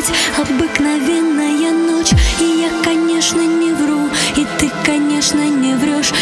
опять обыкновенная ночь И я, конечно, не вру, и ты, конечно, не врешь